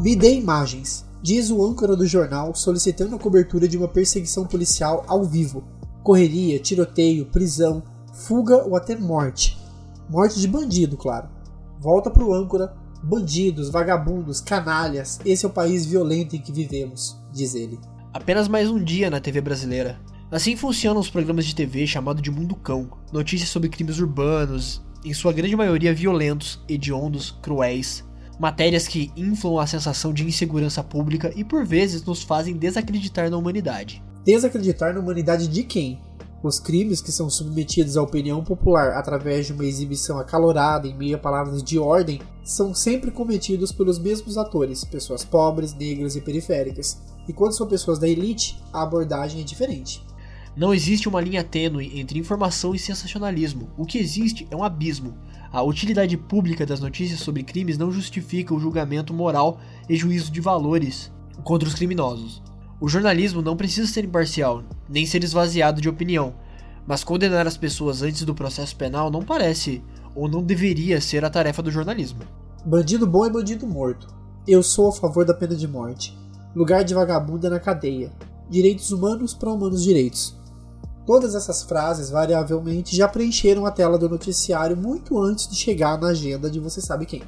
Me dê imagens, diz o âncora do jornal solicitando a cobertura de uma perseguição policial ao vivo. Correria, tiroteio, prisão, fuga ou até morte. Morte de bandido, claro. Volta pro âncora, bandidos, vagabundos, canalhas, esse é o país violento em que vivemos, diz ele. Apenas mais um dia na TV brasileira. Assim funcionam os programas de TV chamado de Mundo Cão. Notícias sobre crimes urbanos, em sua grande maioria violentos, hediondos, cruéis, matérias que inflam a sensação de insegurança pública e por vezes nos fazem desacreditar na humanidade. Desacreditar na humanidade de quem? Os crimes que são submetidos à opinião popular através de uma exibição acalorada em meio a palavras de ordem são sempre cometidos pelos mesmos atores, pessoas pobres, negras e periféricas. E quando são pessoas da elite, a abordagem é diferente. Não existe uma linha tênue entre informação e sensacionalismo. O que existe é um abismo. A utilidade pública das notícias sobre crimes não justifica o julgamento moral e juízo de valores contra os criminosos. O jornalismo não precisa ser imparcial, nem ser esvaziado de opinião, mas condenar as pessoas antes do processo penal não parece ou não deveria ser a tarefa do jornalismo. Bandido bom é bandido morto. Eu sou a favor da pena de morte. Lugar de vagabundo é na cadeia. Direitos humanos para humanos direitos. Todas essas frases, variavelmente, já preencheram a tela do noticiário muito antes de chegar na agenda de você sabe quem.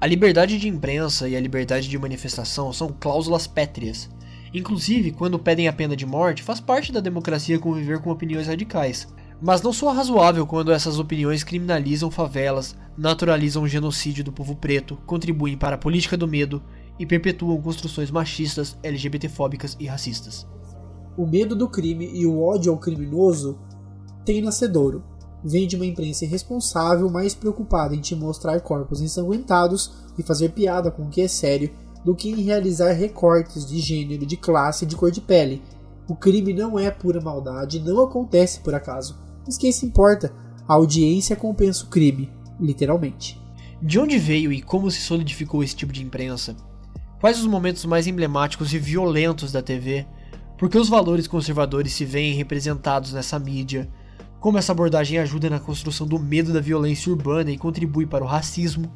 A liberdade de imprensa e a liberdade de manifestação são cláusulas pétreas. Inclusive, quando pedem a pena de morte, faz parte da democracia conviver com opiniões radicais. Mas não soa razoável quando essas opiniões criminalizam favelas, naturalizam o genocídio do povo preto, contribuem para a política do medo e perpetuam construções machistas, LGBTfóbicas e racistas. O medo do crime e o ódio ao criminoso tem nascedouro. Vem de uma imprensa irresponsável mais preocupada em te mostrar corpos ensanguentados e fazer piada com o que é sério do que em realizar recortes de gênero, de classe e de cor de pele. O crime não é pura maldade, não acontece por acaso. Mas quem se importa? A audiência compensa o crime, literalmente. De onde veio e como se solidificou esse tipo de imprensa? Quais os momentos mais emblemáticos e violentos da TV? Por que os valores conservadores se veem representados nessa mídia? Como essa abordagem ajuda na construção do medo da violência urbana e contribui para o racismo?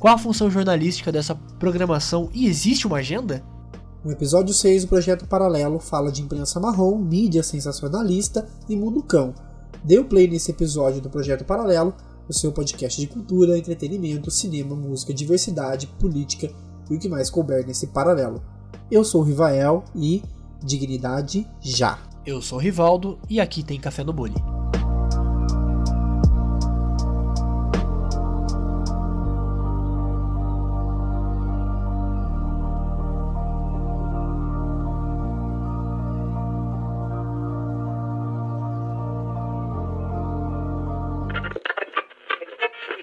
Qual a função jornalística dessa programação e existe uma agenda? No episódio 6 do Projeto Paralelo fala de imprensa marrom, mídia sensacionalista e mundo cão. Dê o play nesse episódio do Projeto Paralelo, o seu podcast de cultura, entretenimento, cinema, música, diversidade, política e o que mais couber nesse paralelo. Eu sou o Rivael e Dignidade já. Eu sou o Rivaldo e aqui tem Café no Bully.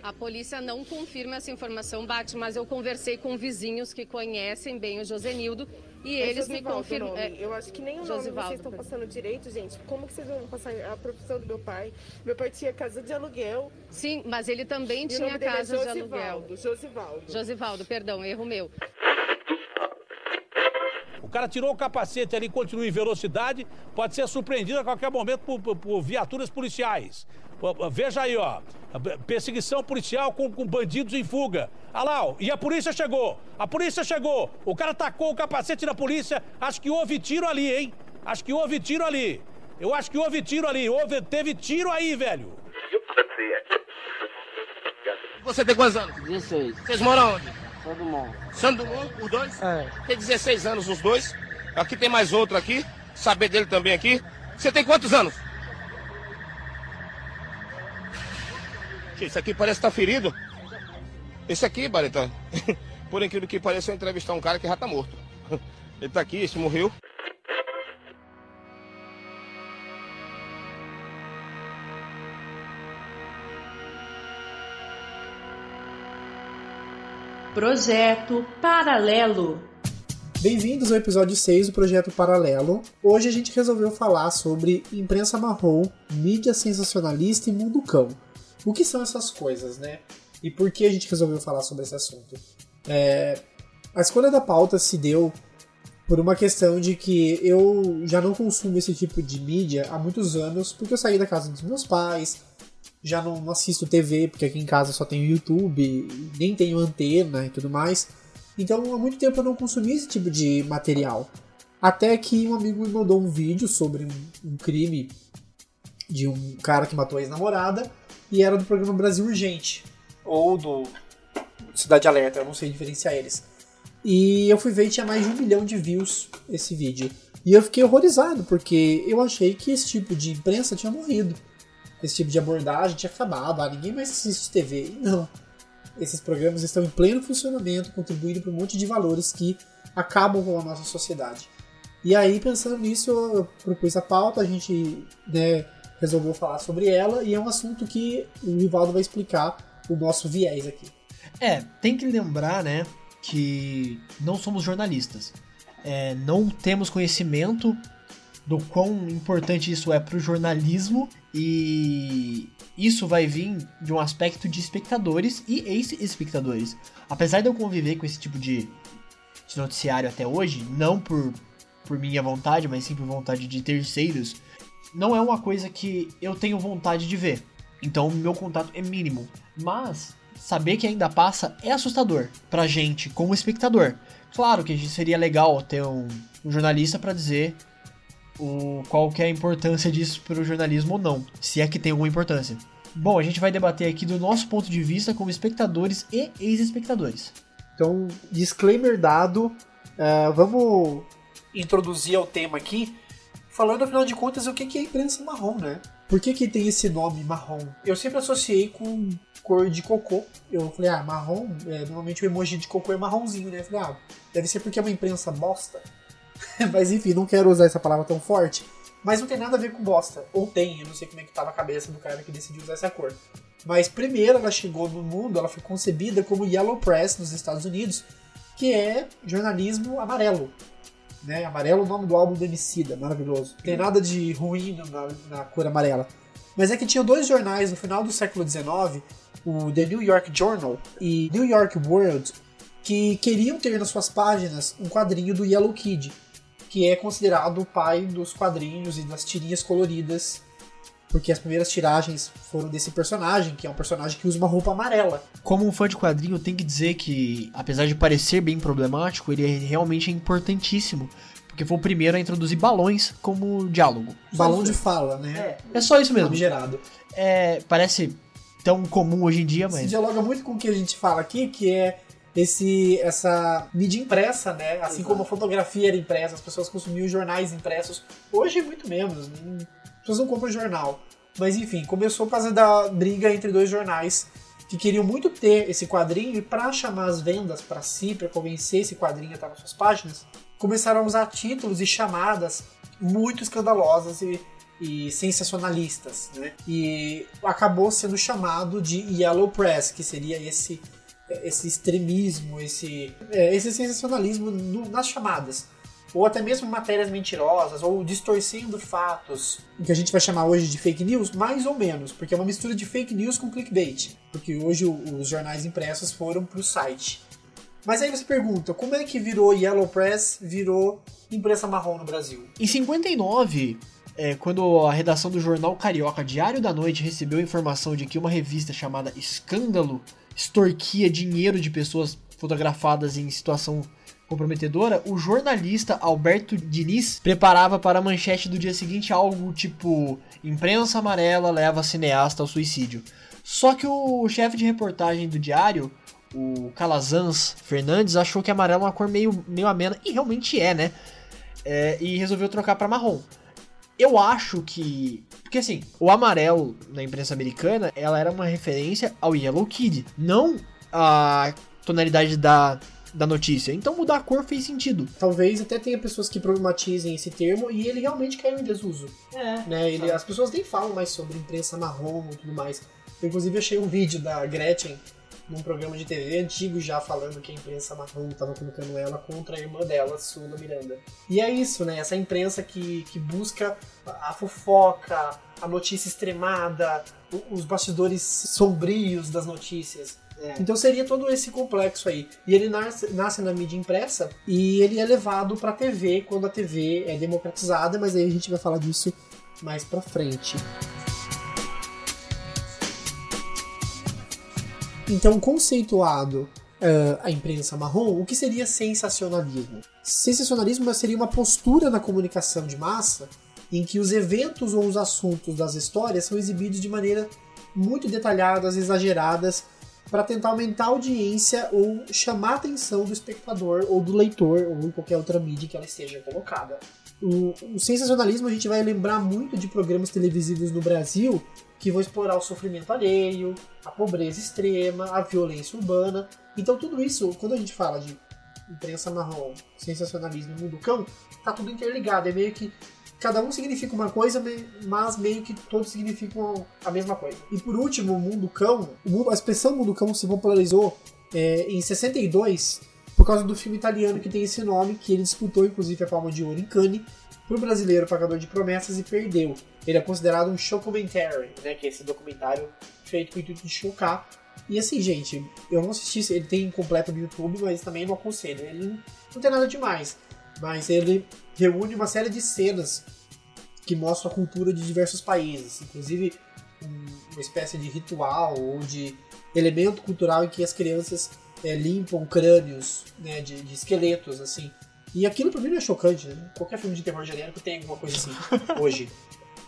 A polícia não confirma essa informação, Bate, mas eu conversei com vizinhos que conhecem bem o Josenildo e É eles me Josivaldo o confirmam. nome. Eu acho que nem o nome Josivaldo, vocês estão passando direito, gente. Como que vocês vão passar a profissão do meu pai? Meu pai tinha casa de aluguel. Sim, mas ele também tinha nome é casa de aluguel. Josivaldo. Josivaldo. Josivaldo, perdão, erro meu. O cara tirou o capacete ali, continua em velocidade, pode ser surpreendido a qualquer momento por, por- por viaturas policiais. Veja aí, ó. Perseguição policial com, com bandidos em fuga. Olha lá, ó, e a polícia chegou. A polícia chegou. O cara tacou o capacete na polícia. Acho que houve tiro ali, hein? Acho que houve tiro ali. Eu acho que houve tiro ali. Houve, teve tiro aí, velho. Você tem quantos anos? 16. Vocês moram onde? Santo Dumont, os dois? É. Tem 16 anos os dois. Aqui tem mais outro aqui. Saber dele também aqui. Você tem quantos anos? Esse aqui parece estar ferido. Esse aqui, Bareta, por incrível que pareça, eu entrevistar um cara que já tá morto. Ele tá aqui, esse morreu. Projeto Paralelo. Bem-vindos ao episódio 6 do Projeto Paralelo. Hoje a gente resolveu falar sobre imprensa marrom, mídia sensacionalista e mundo cão. O que são essas coisas, né? E por que a gente resolveu falar sobre esse assunto? É, A escolha da pauta se deu por uma questão de que eu já não consumo esse tipo de mídia há muitos anos, porque eu saí da casa dos meus pais, já não, assisto TV, porque aqui em casa só tenho YouTube, nem tenho antena e tudo mais. Então há muito tempo eu não consumi esse tipo de material. Até que um amigo me mandou um vídeo sobre um, um crime de um cara que matou a ex-namorada e era do programa Brasil Urgente ou do Cidade Alerta, eu não sei diferenciar eles. E eu fui ver e tinha mais de um milhão de views esse vídeo. E eu fiquei horrorizado, porque eu achei que esse tipo de imprensa tinha morrido. Esse tipo de abordagem tinha acabado, ah, ninguém mais assiste TV. E não. Esses programas estão em pleno funcionamento, contribuindo para um monte de valores que acabam com a nossa sociedade. E aí, pensando nisso, eu propus a pauta, a gente né, resolveu falar sobre ela, e é um assunto que o Rivaldo vai explicar o nosso viés aqui. É, tem que lembrar, né, que não somos jornalistas. É, não temos conhecimento do quão importante isso é para o jornalismo e isso vai vir de um aspecto de espectadores e ex-espectadores. Apesar de eu conviver com esse tipo de, de noticiário até hoje, não por, por minha vontade, mas sim por vontade de terceiros, não é uma coisa que eu tenho vontade de ver. Então meu contato é mínimo. Mas saber que ainda passa é assustador pra gente como espectador. Claro que seria legal ter um, um jornalista para dizer o, qual que é a importância disso para o jornalismo ou não, se é que tem alguma importância. Bom, a gente vai debater aqui do nosso ponto de vista como espectadores e ex-espectadores. Então, disclaimer dado, uh, vamos introduzir ao tema aqui, falando afinal de contas o que é imprensa marrom, né? Por que, que tem esse nome marrom? Eu sempre associei com cor de cocô. Eu falei, ah, marrom, é, normalmente o emoji de cocô é marronzinho, né? Eu falei, ah, deve ser porque é uma imprensa bosta. Mas enfim, não quero usar essa palavra tão forte. Mas não tem nada a ver com bosta. Ou tem, eu não sei como é que tava a cabeça do cara que decidiu usar essa cor. Mas primeiro ela chegou no mundo, ela foi concebida como Yellow Press nos Estados Unidos, que é jornalismo amarelo. Né? Amarelo é o nome do álbum do Emicida, maravilhoso. Não tem nada de ruim na, na cor amarela. Mas é que tinha dois jornais no final do século XIX, o The New York Journal e New York World, que queriam ter nas suas páginas um quadrinho do Yellow Kid, que é considerado o pai dos quadrinhos e das tirinhas coloridas, porque as primeiras tiragens foram desse personagem, que é um personagem que usa uma roupa amarela. Como um fã de quadrinho, tem que dizer que, apesar de parecer bem problemático, ele é realmente é importantíssimo. Porque foi o primeiro a introduzir balões como diálogo. Balão de fala, né? É, é só isso mesmo. Gerado. É, parece tão comum hoje em dia, mas. Isso dialoga muito com o que a gente fala aqui, que é esse essa mídia impressa, né? Assim Exato. como a fotografia era impressa, as pessoas consumiam jornais impressos. Hoje muito menos, pessoas não compram jornal. Mas enfim, começou por causa da briga entre dois jornais que queriam muito ter esse quadrinho e para chamar as vendas para si, para convencer esse quadrinho a estar nas suas páginas, começaram a usar títulos e chamadas muito escandalosas e, e sensacionalistas, né? E acabou sendo chamado de Yellow Press, que seria esse esse extremismo, esse, é, esse sensacionalismo no, nas chamadas. Ou até mesmo matérias mentirosas, ou distorcendo fatos, o que a gente vai chamar hoje de fake news, mais ou menos, porque é uma mistura de fake news com clickbait. Porque hoje os jornais impressos foram para o site. Mas aí você pergunta, como é que virou Yellow Press, virou imprensa marrom no Brasil? Em 59, é, quando a redação do jornal Carioca Diário da Noite recebeu informação de que uma revista chamada Escândalo extorquia dinheiro de pessoas fotografadas em situação comprometedora, o jornalista Alberto Diniz preparava para a manchete do dia seguinte algo tipo: imprensa amarela leva cineasta ao suicídio. Só que o chefe de reportagem do diário, o Calazans Fernandes, achou que amarelo é uma cor meio, meio amena, e realmente é, né? É, e resolveu trocar para marrom. Eu acho que. Porque assim, o amarelo na imprensa americana, ela era uma referência ao Yellow Kid, não a tonalidade da, da notícia. Então mudar a cor fez sentido. Talvez até tenha pessoas que problematizem esse termo e ele realmente caiu em desuso. É. Né? Ele, as pessoas nem falam mais sobre imprensa marrom e tudo mais. Eu, inclusive achei um vídeo da Gretchen num programa de TV antigo já falando que a imprensa marrom estava colocando ela contra a irmã dela, Sula Miranda. E é isso, né? Essa imprensa que, que busca a fofoca, a notícia extremada, os bastidores sombrios das notícias. É. Então seria todo esse complexo aí. E ele nasce, nasce na mídia impressa e ele é levado para a TV quando a TV é democratizada, mas aí a gente vai falar disso mais para frente. Então, conceituado uh, a imprensa marrom, o que seria sensacionalismo? Sensacionalismo seria uma postura na comunicação de massa em que os eventos ou os assuntos das histórias são exibidos de maneira muito detalhadas, exageradas, para tentar aumentar a audiência ou chamar a atenção do espectador ou do leitor ou em qualquer outra mídia que ela esteja colocada. O, o sensacionalismo a gente vai lembrar muito de programas televisivos no Brasil que vão explorar o sofrimento alheio, a pobreza extrema, a violência urbana. Então tudo isso, quando a gente fala de imprensa marrom, sensacionalismo, mundo cão, tá tudo interligado. É meio que cada um significa uma coisa, mas meio que todos significam a mesma coisa. E por último, o mundo cão, a expressão mundo cão se popularizou é, em 62 por causa do filme italiano que tem esse nome, que ele disputou inclusive a Palma de Ouro em Cannes para o brasileiro Pagador de Promessas e perdeu. Ele é considerado um showcomentary, né, que é esse documentário feito com o intuito de chocar. E assim, gente, eu não assisti, ele tem completo no YouTube, mas também não aconselho. Ele não tem nada demais, mas ele reúne uma série de cenas que mostram a cultura de diversos países, inclusive uma espécie de ritual ou de elemento cultural em que as crianças é, limpam crânios né, de, de, esqueletos, assim. E aquilo pra mim não é chocante, né? Qualquer filme de terror genérico tem alguma coisa assim, hoje.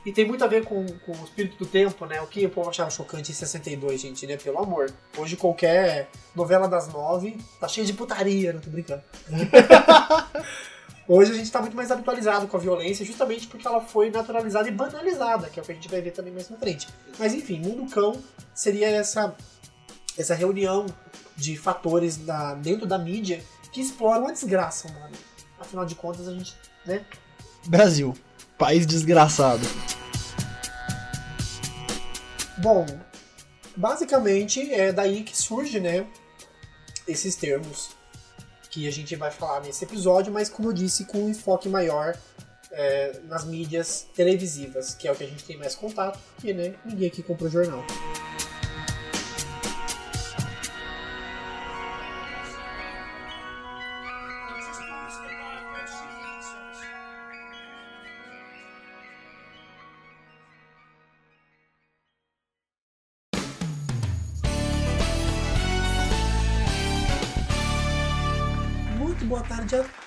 E tem muito a ver com, com o espírito do tempo, né? O que o povo achava chocante em 62, gente, né? Pelo amor. Hoje qualquer novela das nove tá cheia de putaria, não tô brincando. Hoje a gente está muito mais habitualizado com a violência, justamente porque ela foi naturalizada e banalizada, que é o que a gente vai ver também mais na frente. Mas enfim, Mundo Cão seria essa, essa reunião de fatores da, dentro da mídia que exploram a desgraça humana. Afinal de contas, a gente. Né? Brasil, país desgraçado. Bom, basicamente é daí que surge, né, esses termos que a gente vai falar nesse episódio, mas como eu disse, com um enfoque maior é, nas mídias televisivas, que é o que a gente tem mais contato, porque né, ninguém aqui compra jornal.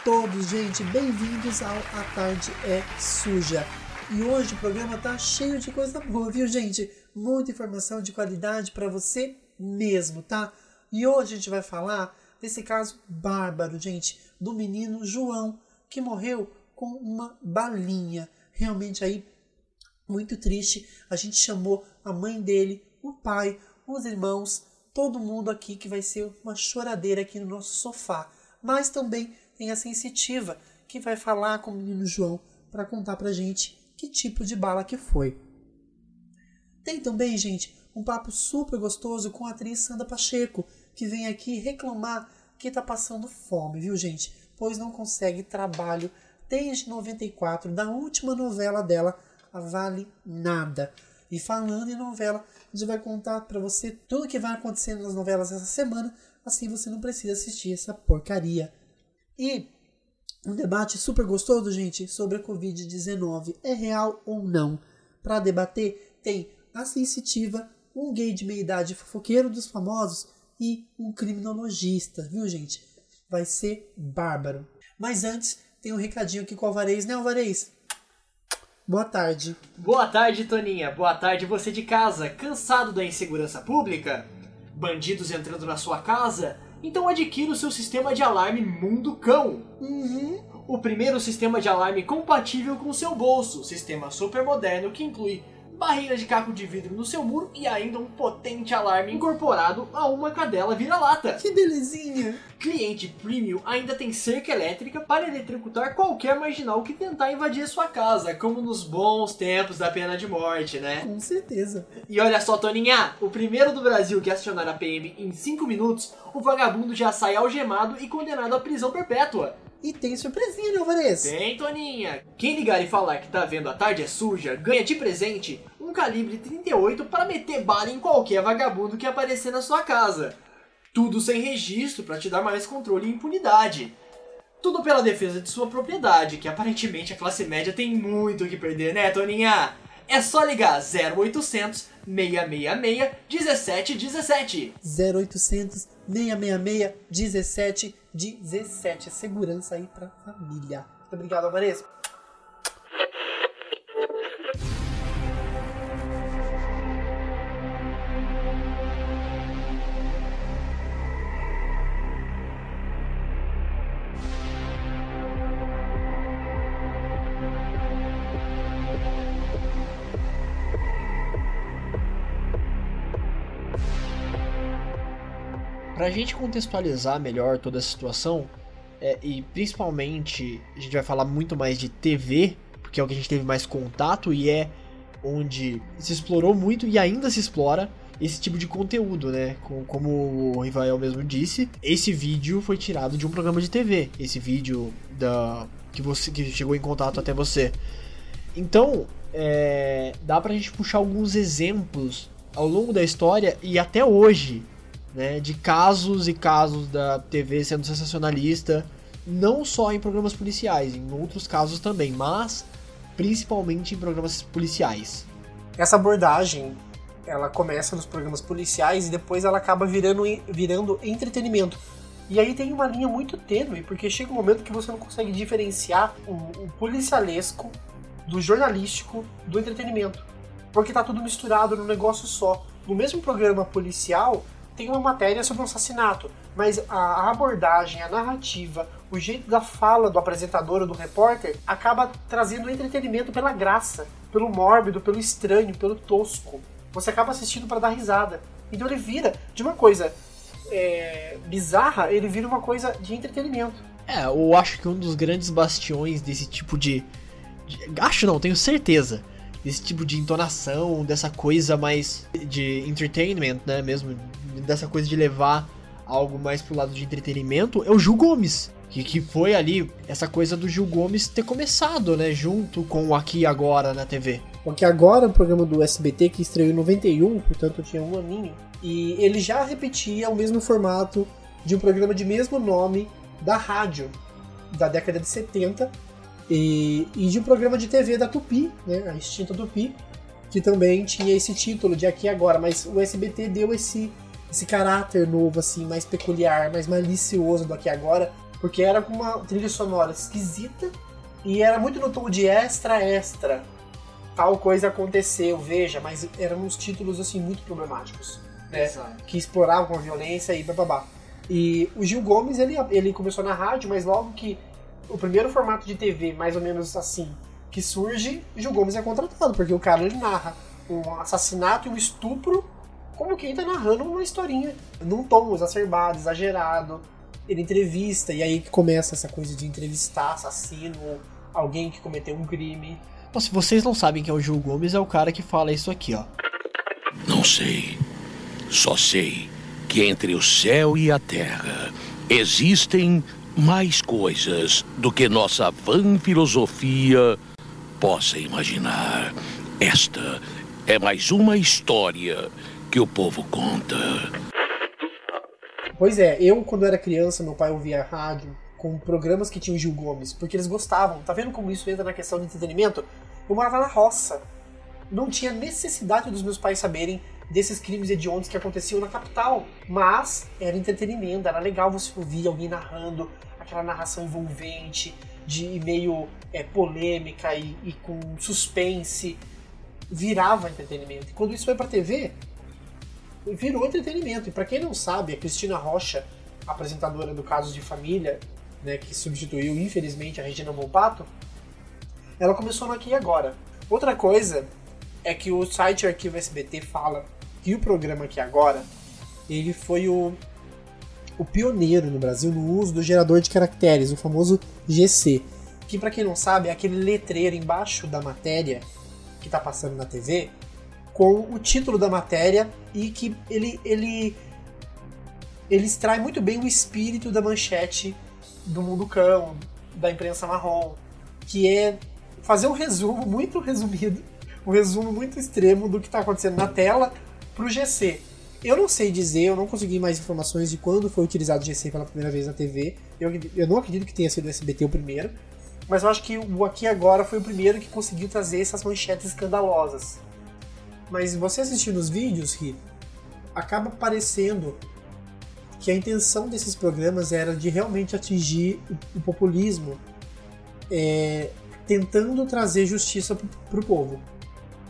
Todos, gente. Bem-vindos ao A Tarde é Suja. E hoje o programa tá cheio de coisa boa, viu, gente? Muita informação de qualidade para você mesmo, tá? E hoje a gente vai falar desse caso bárbaro, gente, do menino João, que morreu com uma balinha. Realmente aí muito triste. A gente chamou a mãe dele, o pai, os irmãos, todo mundo aqui que vai ser uma choradeira aqui no nosso sofá. Mas também tem a sensitiva, que vai falar com o menino João para contar pra gente que tipo de bala que foi. Tem também, gente, um papo super gostoso com a atriz Sandra Pacheco, que vem aqui reclamar que tá passando fome, viu, gente? Pois não consegue trabalho desde 94, da última novela dela, a Vale Nada. E falando em novela, a gente vai contar para você tudo que vai acontecendo nas novelas essa semana, assim você não precisa assistir essa porcaria e um debate super gostoso, gente, sobre a Covid-19. É real ou não? Para debater, tem a sensitiva, um gay de meia idade fofoqueiro dos famosos e um criminologista, viu, gente? Vai ser bárbaro. Mas antes, tem um recadinho aqui com o Alvarez, né, Alvarez? Boa tarde. Boa tarde, Toninha. Boa tarde, você de casa. Cansado da insegurança pública? Bandidos entrando na sua casa? Então adquira o seu sistema de alarme Mundo Cão. Uhum. O primeiro sistema de alarme compatível com o seu bolso, sistema super moderno que inclui barreira de caco de vidro no seu muro e ainda um potente alarme incorporado a uma cadela vira-lata. Que belezinha! Cliente Premium ainda tem cerca elétrica para eletrocutar qualquer marginal que tentar invadir sua casa, como nos bons tempos da pena de morte, né? Com certeza. E olha só, Toninha, o primeiro do Brasil que acionar a PM em 5 minutos, o vagabundo já sai algemado e condenado à prisão perpétua. E tem surpresinha, né, Alvarez? Tem, Toninha. Quem ligar e falar que tá vendo a tarde é suja, ganha de presente um calibre 38 para meter bala em qualquer vagabundo que aparecer na sua casa. Tudo sem registro para te dar mais controle e impunidade. Tudo pela defesa de sua propriedade, que aparentemente a classe média tem muito o que perder, né, Toninha? É só ligar 0800 666 1717. 0800 666 1717. Segurança aí pra família. Muito obrigado, Vanessa. Pra gente contextualizar melhor toda essa situação, é, e principalmente a gente vai falar muito mais de TV, porque é o que a gente teve mais contato e é onde se explorou muito e ainda se explora esse tipo de conteúdo, né? Com- Como o Rivael mesmo disse, esse vídeo foi tirado de um programa de TV. Esse vídeo da que você que chegou em contato até você. Então, é, dá pra gente puxar alguns exemplos ao longo da história e até hoje, né, de casos e casos da TV sendo sensacionalista, não só em programas policiais, em outros casos também, mas principalmente em programas policiais. Essa abordagem, ela começa nos programas policiais e depois ela acaba virando, virando entretenimento. E aí tem uma linha muito tênue, porque chega um momento que você não consegue diferenciar o, o policialesco do jornalístico do entretenimento. Porque tá tudo misturado num negócio só. No mesmo programa policial, tem uma matéria sobre um assassinato, mas a abordagem, a narrativa, o jeito da fala do apresentador ou do repórter acaba trazendo entretenimento pela graça, pelo mórbido, pelo estranho, pelo tosco. Você acaba assistindo para dar risada. Então ele vira de uma coisa é, bizarra, ele vira uma coisa de entretenimento. É, eu acho que um dos grandes bastiões desse tipo de, de- Acho não, tenho certeza. Desse tipo de entonação, dessa coisa mais de entertainment, né? Mesmo, dessa coisa de levar algo mais pro lado de entretenimento, é o Gil Gomes. Que, que foi ali essa coisa do Gil Gomes ter começado, né? Junto com o Aqui Agora na TV. Porque agora é um programa do SBT que estreou em 91, portanto tinha um aninho, e ele já repetia o mesmo formato de um programa de mesmo nome da rádio da década de 70 e, e de um programa de TV da Tupi, né, a extinta Tupi, que também tinha esse título de Aqui Agora, mas o SBT deu esse, esse caráter novo, assim, mais peculiar, mais malicioso do Aqui e Agora, porque era com uma trilha sonora esquisita e era muito no tom de extra extra tal coisa aconteceu, veja, mas eram uns títulos assim muito problemáticos, né? Que exploravam a violência e bababá. E o Gil Gomes, ele, ele começou na rádio, mas logo que o primeiro formato de TV, mais ou menos assim, que surge, o Gil Gomes é contratado, porque o cara ele narra um assassinato e um estupro como quem tá narrando uma historinha, num tom exacerbado, exagerado. Ele entrevista, e aí que começa essa coisa de entrevistar assassino, alguém que cometeu um crime. Se vocês não sabem quem é o Gil Gomes, é o cara que fala isso aqui, ó. Não sei. Só sei que entre o céu e a terra existem mais coisas do que nossa vã filosofia possa imaginar. Esta é mais uma história que o povo conta. Pois é, eu quando era criança, meu pai ouvia rádio com programas que tinham Gil Gomes, porque eles gostavam. Tá vendo como isso entra na questão de entretenimento? Eu morava na roça. Não tinha necessidade dos meus pais saberem desses crimes hediondos que aconteciam na capital. Mas era entretenimento, era legal você ouvir alguém narrando, aquela narração envolvente, de meio é, polêmica e, e com suspense. Virava entretenimento. E quando isso foi pra TV, virou entretenimento. E para quem não sabe, a Cristina Rocha, apresentadora do Casos de Família, né, que substituiu infelizmente a Regina Volpato, ela começou no Aqui e Agora. Outra coisa é que o site Arquivo SBT fala que o programa Aqui Agora ele foi o, o pioneiro no Brasil no uso do gerador de caracteres, o famoso GC, que para quem não sabe é aquele letreiro embaixo da matéria que está passando na TV com o título da matéria e que ele, ele, ele extrai muito bem o espírito da manchete do mundo cão, da imprensa marrom, que é fazer um resumo muito resumido, um resumo muito extremo do que está acontecendo na tela para o GC. Eu não sei dizer, eu não consegui mais informações de quando foi utilizado o GC pela primeira vez na TV. Eu, eu não acredito que tenha sido o SBT o primeiro, Mas eu acho que o Aqui Agora foi o primeiro que conseguiu trazer essas manchetes escandalosas. Mas você assistindo os vídeos, Ri, acaba parecendo que a intenção desses programas era de realmente atingir o, o populismo, é, tentando trazer justiça para o povo.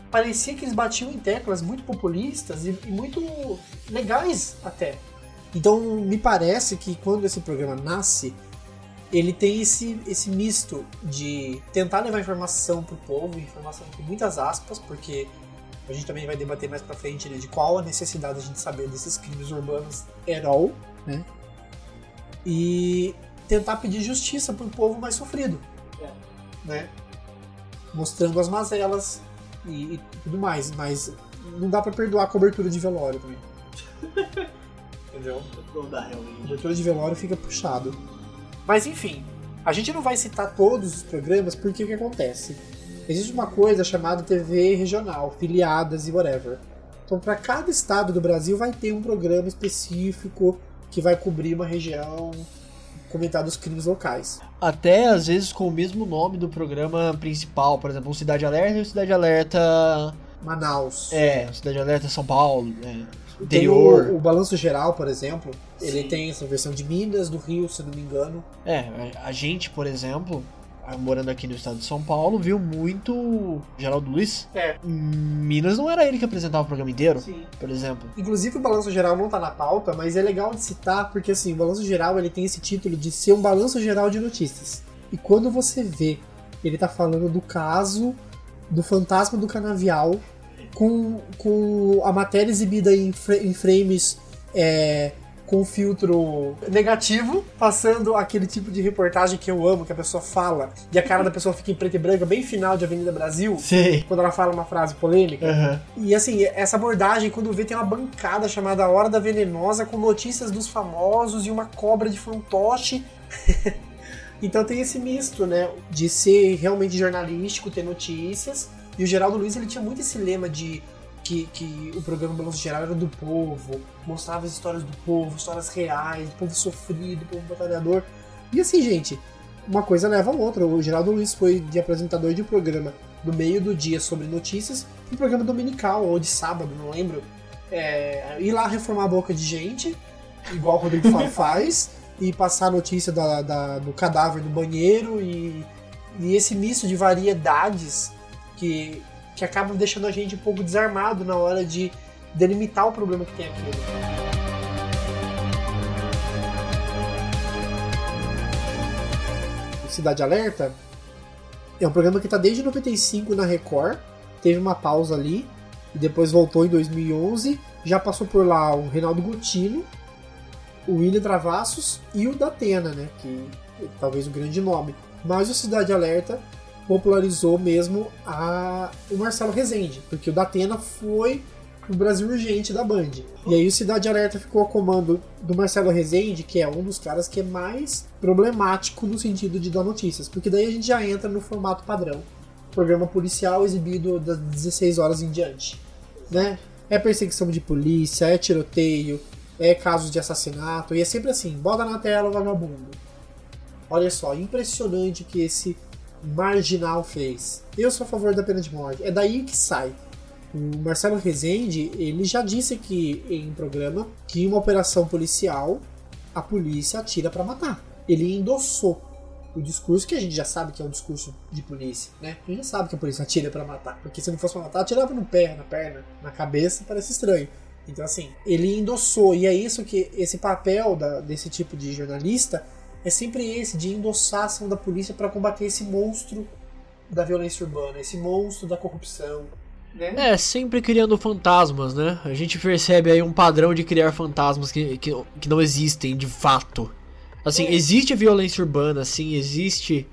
Parecia que eles batiam em teclas muito populistas e, e muito legais até. Então me parece que quando esse programa nasce, ele tem esse, esse misto de tentar levar informação pro povo, informação com muitas aspas, porque a gente também vai debater mais pra frente né, de qual a necessidade da gente saber desses crimes urbanos at all, né? E tentar pedir justiça pro povo mais sofrido, né? Mostrando as mazelas e, e tudo mais, mas não dá pra perdoar a cobertura de velório também. Entendeu? Não dá realmente. Cobertura de velório fica puxado. Mas enfim, a gente não vai citar todos os programas porque o que acontece? Existe uma coisa chamada TV regional, filiadas e whatever. Então, para cada estado do Brasil vai ter um programa específico que vai cobrir uma região, comentar dos crimes locais. Até às vezes com o mesmo nome do programa principal, por exemplo, Cidade Alerta e Cidade Alerta. Manaus. É, Cidade Alerta São Paulo. É. Interior. o, o Balanço Geral, por exemplo. Ele tem essa versão de Minas, do Rio, se não me engano. É, a gente, por exemplo, morando aqui no estado de São Paulo, viu muito Geraldo Luiz. É. Minas não era ele que apresentava o programa inteiro, por exemplo. Inclusive o Balanço Geral não tá na pauta, mas é legal de citar porque assim, o Balanço Geral ele tem esse título de ser um balanço geral de notícias. E quando você vê, ele tá falando do caso do fantasma do canavial com, com a matéria exibida em, fra- em frames é, com filtro negativo, passando aquele tipo de reportagem que eu amo, que a pessoa fala e a cara da pessoa fica em preto e branco, bem final de Avenida Brasil, Sei. quando ela fala uma frase polêmica. Aham. E assim, essa abordagem, quando vê, tem uma bancada chamada Hora da Venenosa com notícias dos famosos e uma cobra de fantoche. então tem esse misto, né? De ser realmente jornalístico, ter notícias. E o Geraldo Luiz ele tinha muito esse lema de que, que o programa Balanço Geral era do povo, mostrava as histórias do povo, histórias reais, do povo sofrido, do povo batalhador. E assim, gente, uma coisa leva a outra. O Geraldo Luiz foi de apresentador de um programa no meio do dia sobre notícias, um programa dominical ou de sábado, não lembro. É, ir lá reformar a boca de gente, igual o Rodrigo Faro faz, e passar a notícia da, da- do cadáver no banheiro e, e esse misto de variedades que, que acabam deixando a gente um pouco desarmado na hora de delimitar o problema que tem aqui. O Cidade Alerta é um programa que está desde 95 na Record, teve uma pausa ali e depois voltou em 2011. Já passou por lá o Reinaldo Gotino, o William Travassos e o Datena, né? Que é talvez o grande nome. Mas o Cidade Alerta popularizou mesmo a, o Marcelo Rezende, porque o Datena foi o Brasil Urgente da Band. E aí o Cidade Alerta ficou a comando do Marcelo Rezende, que é um dos caras que é mais problemático no sentido de dar notícias, porque daí a gente já entra no formato padrão. Programa policial exibido das 16 horas em diante. Né? É perseguição de polícia, é tiroteio, é casos de assassinato, e é sempre assim, bota na tela o vagabundo. Olha só, impressionante que esse marginal fez. Eu sou a favor da pena de morte. É daí que sai. O Marcelo Rezende, ele já disse aqui em programa que em uma operação policial a polícia atira para matar. Ele endossou o discurso que a gente já sabe que é um discurso de polícia, né? A gente já sabe que a polícia atira para matar, porque se não fosse pra matar, atirava no pé, na perna, na cabeça, parece estranho. Então assim, ele endossou e é isso que esse papel da- desse tipo de jornalista é sempre esse de endossar a ação da polícia para combater esse monstro da violência urbana, esse monstro da corrupção, né? É, sempre criando fantasmas, né? A gente percebe aí um padrão de criar fantasmas que, que, que não existem de fato. Assim, existe a violência urbana, sim, existe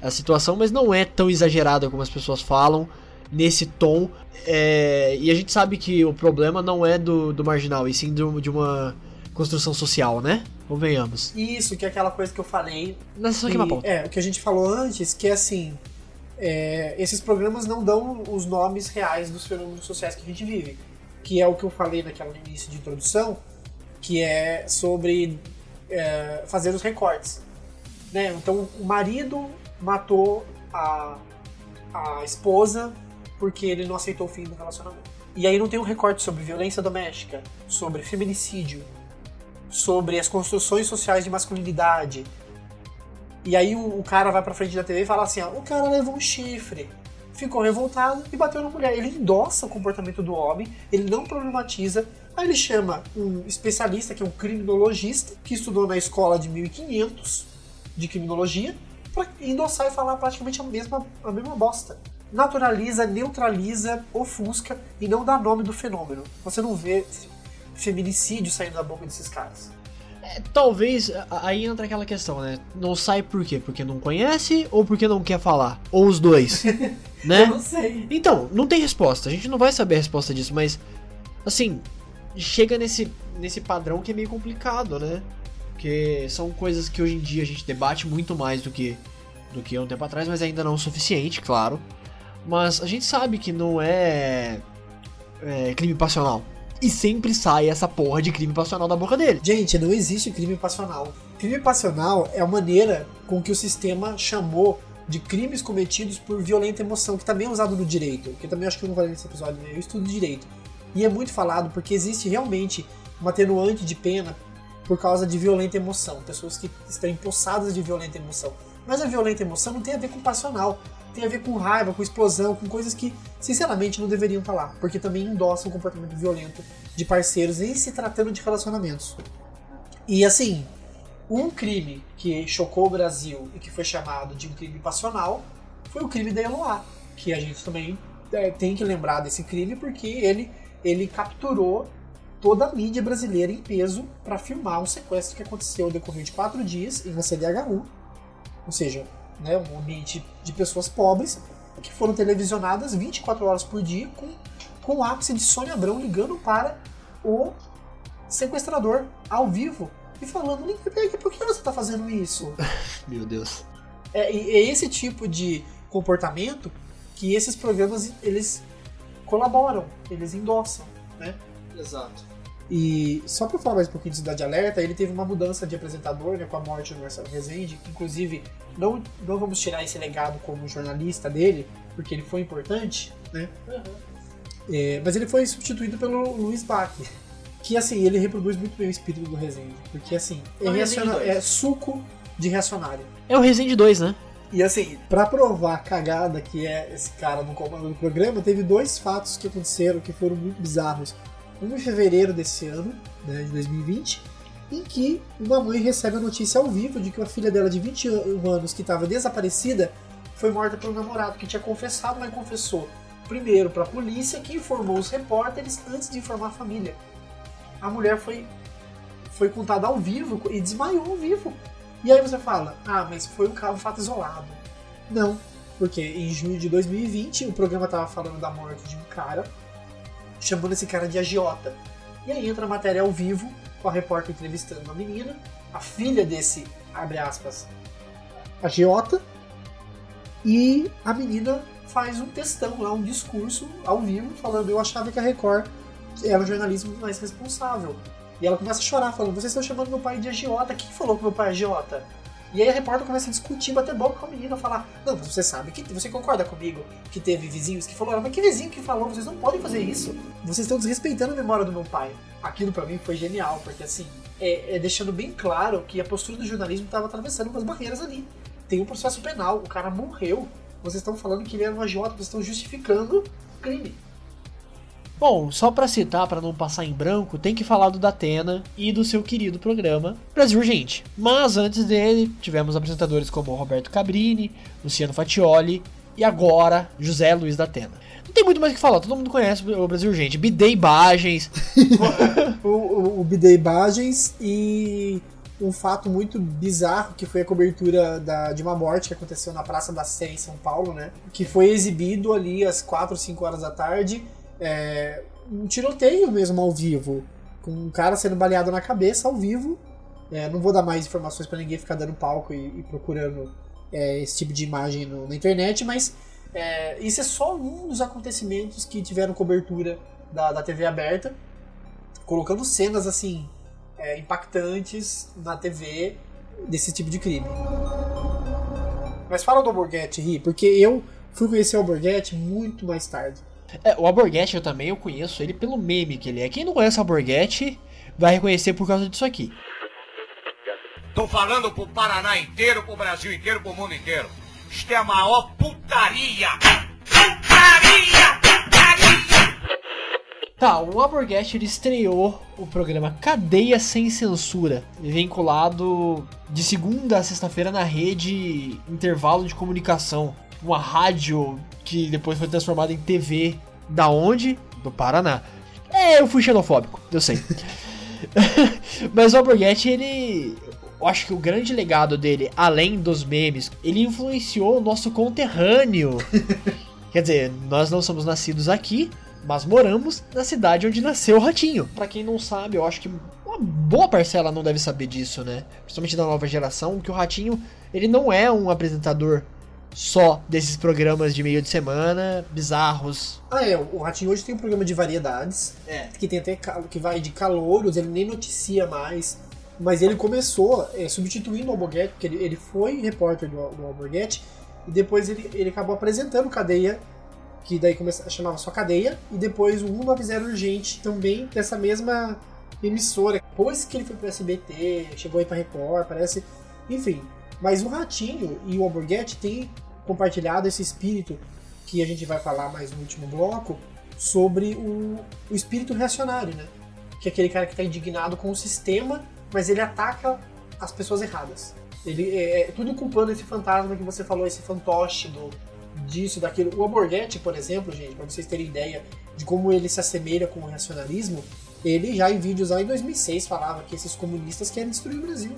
a situação, mas não é tão exagerada como as pessoas falam, nesse tom. É, e a gente sabe que o problema não é do, do marginal, e sim do- de uma construção social, né? Convenhamos. Isso, que é aquela coisa que eu falei. Nessa é que, uma pauta. é, o que a gente falou antes, que é assim. é, esses programas não dão os nomes reais dos fenômenos sociais que a gente vive. Que é o que eu falei naquela início de introdução, que é sobre é, fazer os recortes. Né? Então, o marido matou a, a esposa porque ele não aceitou o fim do relacionamento. E aí não tem um recorte sobre violência doméstica, sobre feminicídio, sobre as construções sociais de masculinidade. E aí o, o cara vai pra frente da TV e fala assim: ó, o cara levou um chifre, ficou revoltado e bateu na mulher. Ele endossa o comportamento do homem, ele não problematiza. Aí ele chama um especialista, que é um criminologista, que estudou na escola de 1500 de criminologia, pra endossar e falar praticamente a mesma, a mesma bosta. Naturaliza, neutraliza, ofusca e não dá nome do fenômeno. Você não vê feminicídio saindo da boca desses caras. É, talvez aí entra aquela questão, né? Não sai por quê? Porque não conhece ou porque não quer falar? Ou os dois, né? Eu não sei. Então, não tem resposta. A gente não vai saber a resposta disso, mas assim, chega nesse nesse padrão que é meio complicado, né? Porque são coisas que hoje em dia a gente debate muito mais do que do que um tempo atrás, mas ainda não o suficiente, claro. Mas a gente sabe que não é, é crime passional. E sempre sai essa porra de crime passional da boca dele. Gente, não existe crime passional. Crime passional é a maneira com que o sistema chamou de crimes cometidos por violenta emoção, que também é usado no direito. Que também acho que eu não falei nesse episódio, né? eu estudo direito. E é muito falado porque existe realmente uma atenuante de pena por causa de violenta emoção. Pessoas que estão empossadas de violenta emoção. Mas a violenta emoção não tem a ver com passional. Tem a ver com raiva, com explosão, com coisas que, sinceramente, não deveriam estar lá. Porque também endossam o comportamento violento de parceiros em se tratando de relacionamentos. E assim, um crime que chocou o Brasil e que foi chamado de um crime passional foi o crime da Eloá, que a gente também é, tem que lembrar desse crime porque ele, ele capturou toda a mídia brasileira em peso para filmar um sequestro que aconteceu ao decorrer de quatro dias em uma CDHU, ou seja, né, um ambiente de pessoas pobres que foram televisionadas 24 horas por dia com, com o ápice de Sônia Abrão ligando para o sequestrador ao vivo e falando, por que você está fazendo isso? Meu Deus. É, e é esse tipo de comportamento que esses programas eles colaboram, eles endossam, né? Exato. E só para falar mais um pouquinho de Cidade Alerta, ele teve uma mudança de apresentador né, com a morte do Marcelo Rezende, que inclusive não, não vamos tirar esse legado como jornalista dele, porque ele foi importante, né? É, mas ele foi substituído pelo Luiz Bach, que assim, ele reproduz muito bem o espírito do Rezende, porque assim, é, É o Rezende reaciona- 2. é suco de reacionário. É o Resende 2, né? E assim, pra provar a cagada que é esse cara no comando do programa, teve dois fatos que aconteceram que foram muito bizarros. Um em fevereiro desse ano, né, de 2020, em que uma mãe recebe a notícia ao vivo de que uma filha dela de 21 anos que estava desaparecida foi morta pelo namorado, que tinha confessado, mas confessou primeiro pra polícia, que informou os repórteres antes de informar a família. A mulher foi, foi contada ao vivo e desmaiou ao vivo. E aí você fala, ah, mas foi um, um fato isolado. Não, porque em junho de 2020 o programa tava falando da morte de um cara, chamando esse cara de agiota. E aí entra a matéria ao vivo, com a repórter entrevistando uma menina, a filha desse, abre aspas, agiota, e a menina faz um textão lá, um discurso ao vivo, falando, eu achava que a Record era o jornalismo mais responsável. E ela começa a chorar, falando: Vocês estão chamando meu pai de agiota. Quem falou que meu pai é agiota? E aí a repórter começa a discutir, bater boca com a menina, falar: Não, você sabe que. Você concorda comigo que teve vizinhos que falaram: Mas que vizinho que falou? Vocês não podem fazer isso. Vocês estão desrespeitando a memória do meu pai. Aquilo pra mim foi genial, porque assim, é, é deixando bem claro que a postura do jornalismo estava atravessando umas barreiras ali. Tem um processo penal, o cara morreu. Vocês estão falando que ele era um agiota, vocês estão justificando crime. Bom, só pra citar, pra não passar em branco, tem que falar do Datena e do seu querido programa Brasil Urgente. Mas antes dele, tivemos apresentadores como Roberto Cabrini, Luciano Fatioli e agora José Luiz Datena. Não tem muito mais o que falar, todo mundo conhece o Brasil Urgente. Bidei Imagens, o, o, o Bidei Imagens e um fato muito bizarro que foi a cobertura da, de uma morte que aconteceu na Praça da Sé em São Paulo, né? Que foi exibido ali às 4 ou 5 horas da tarde, é, um tiroteio mesmo ao vivo, com um cara sendo baleado na cabeça ao vivo. É, não vou dar mais informações para ninguém ficar dando palco e, e procurando é, esse tipo de imagem no- na internet, mas é, isso é só um dos acontecimentos que tiveram cobertura da, da TV aberta, colocando cenas assim é, impactantes na TV desse tipo de crime. Mas fala do Alborguete, Ri, porque eu fui conhecer o Alborguete muito mais tarde. É, o Alborguete eu também eu conheço ele pelo meme que ele é. Quem não conhece o Alborguete vai reconhecer por causa disso aqui. Tô falando pro Paraná inteiro, pro Brasil inteiro, pro mundo inteiro. Isto é a maior putaria! Putaria! Tá, o Alborguete ele estreou o programa Cadeia Sem Censura, vinculado de segunda a sexta-feira na rede Intervalo de Comunicação, uma rádio que depois foi transformada em TV. Da onde? Do Paraná. É, eu fui xenofóbico, eu sei. Mas o Alborguete, ele. Eu acho que o grande legado dele, além dos memes, ele influenciou o nosso conterrâneo. Quer dizer, nós não somos nascidos aqui, mas moramos na cidade onde nasceu o Ratinho. Para quem não sabe, eu acho que uma boa parcela não deve saber disso, né? Principalmente da nova geração, que o Ratinho, ele não é um apresentador só desses programas de meio de semana bizarros. Ah, é. O Ratinho hoje tem um programa de variedades. É. Que tem até que vai de calouros, ele nem noticia mais. Mas ele começou é, substituindo o Alborguete, porque ele, ele foi repórter do, do Alborguete, e depois ele, ele acabou apresentando Cadeia, que daí começa, chamava só Cadeia, e depois o 190 Urgente, também dessa mesma emissora. Depois que ele foi pro SBT, chegou aí pra Record, parece. Enfim, mas o Ratinho e o Alborguete têm compartilhado esse espírito que a gente vai falar mais no último bloco sobre o, o espírito reacionário, né? Que é aquele cara que está indignado com o sistema, mas ele ataca as pessoas erradas. Ele é, é tudo culpando esse fantasma que você falou, esse fantoche do disso, daquilo. O Alborguete, por exemplo, gente, para vocês terem ideia de como ele se assemelha com o reacionarismo, ele já em vídeos lá em 2006 falava que esses comunistas querem destruir o Brasil.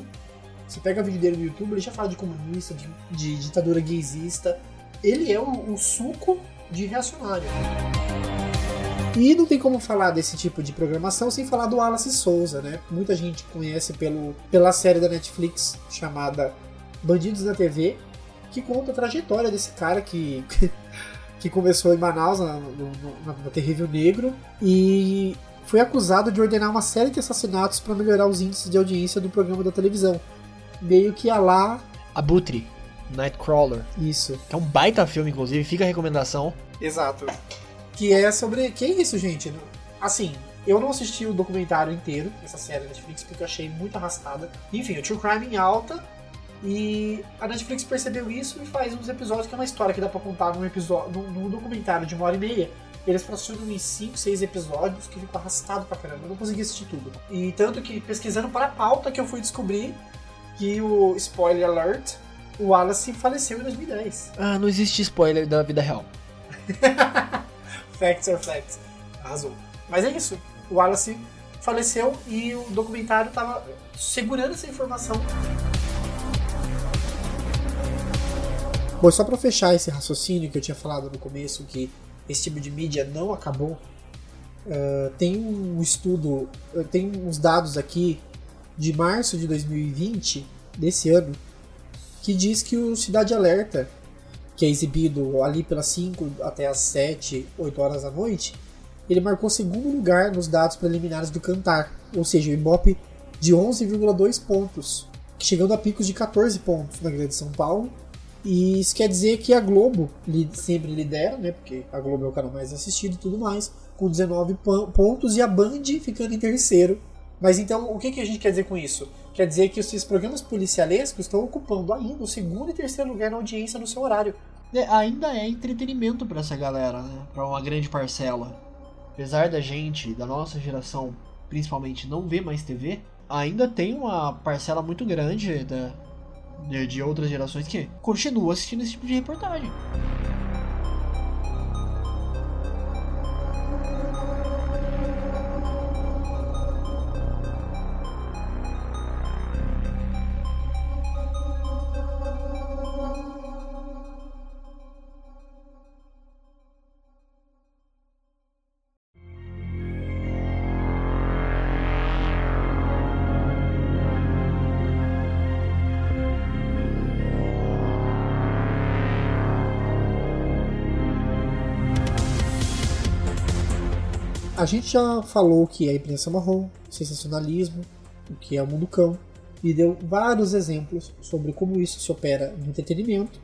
Você pega vídeo dele no YouTube, ele já fala de comunista, de, de ditadura gaysista. Ele é o, o suco de reacionário. E não tem como falar desse tipo de programação sem falar do Wallace Souza, né? Muita gente conhece pelo, pela série da Netflix chamada Bandidos na TV, que conta a trajetória desse cara que, que começou em Manaus, na, no, na, na Terrível Negro, e foi acusado de ordenar uma série de assassinatos para melhorar os índices de audiência do programa da televisão meio que a lá. Abutre, Nightcrawler. Isso. Que é um baita filme, inclusive, fica a recomendação. Exato. Que é sobre. Que é isso, gente? Assim, eu não assisti o documentário inteiro dessa série da Netflix porque eu achei muito arrastada. Enfim, o True Crime em alta. E a Netflix percebeu isso e faz uns episódios que é uma história que dá pra contar num, episódio, num, num documentário de uma hora e meia. Eles fracionam em 5, 6 episódios que ficou arrastado pra caramba. Eu não consegui assistir tudo. E tanto que pesquisando para a pauta que eu fui descobrir que o spoiler alert, o Wallace faleceu em 2010. Ah, não existe spoiler da vida real. facts are facts. Arrasou. Mas é isso. O Wallace faleceu e o documentário estava segurando essa informação. Bom, só para fechar esse raciocínio que eu tinha falado no começo, que esse tipo de mídia não acabou, uh, tem um estudo, tem uns dados aqui de março de 2020, desse ano, que diz que o Cidade Alerta, que é exibido ali pelas 5 até as 7, 8 horas da noite, ele marcou segundo lugar nos dados preliminares do Cantar, ou seja, o Ibope de 11,2 pontos, chegando a picos de 14 pontos na Grande São Paulo. E isso quer dizer que a Globo sempre lidera, né? Porque a Globo é o canal mais assistido e tudo mais, com 19 pontos, e a Band ficando em terceiro mas então, o que, que a gente quer dizer com isso? Quer dizer que esses programas policialescos estão ocupando ainda o segundo e terceiro lugar na audiência no seu horário. É, ainda é entretenimento para essa galera, né? Para uma grande parcela. Apesar da gente, da nossa geração, principalmente, não ver mais TV, ainda tem uma parcela muito grande da, de, de outras gerações que continua assistindo esse tipo de reportagem. A gente já falou o que é imprensa marrom, sensacionalismo, o que é o mundo cão, e deu vários exemplos sobre como isso se opera no entretenimento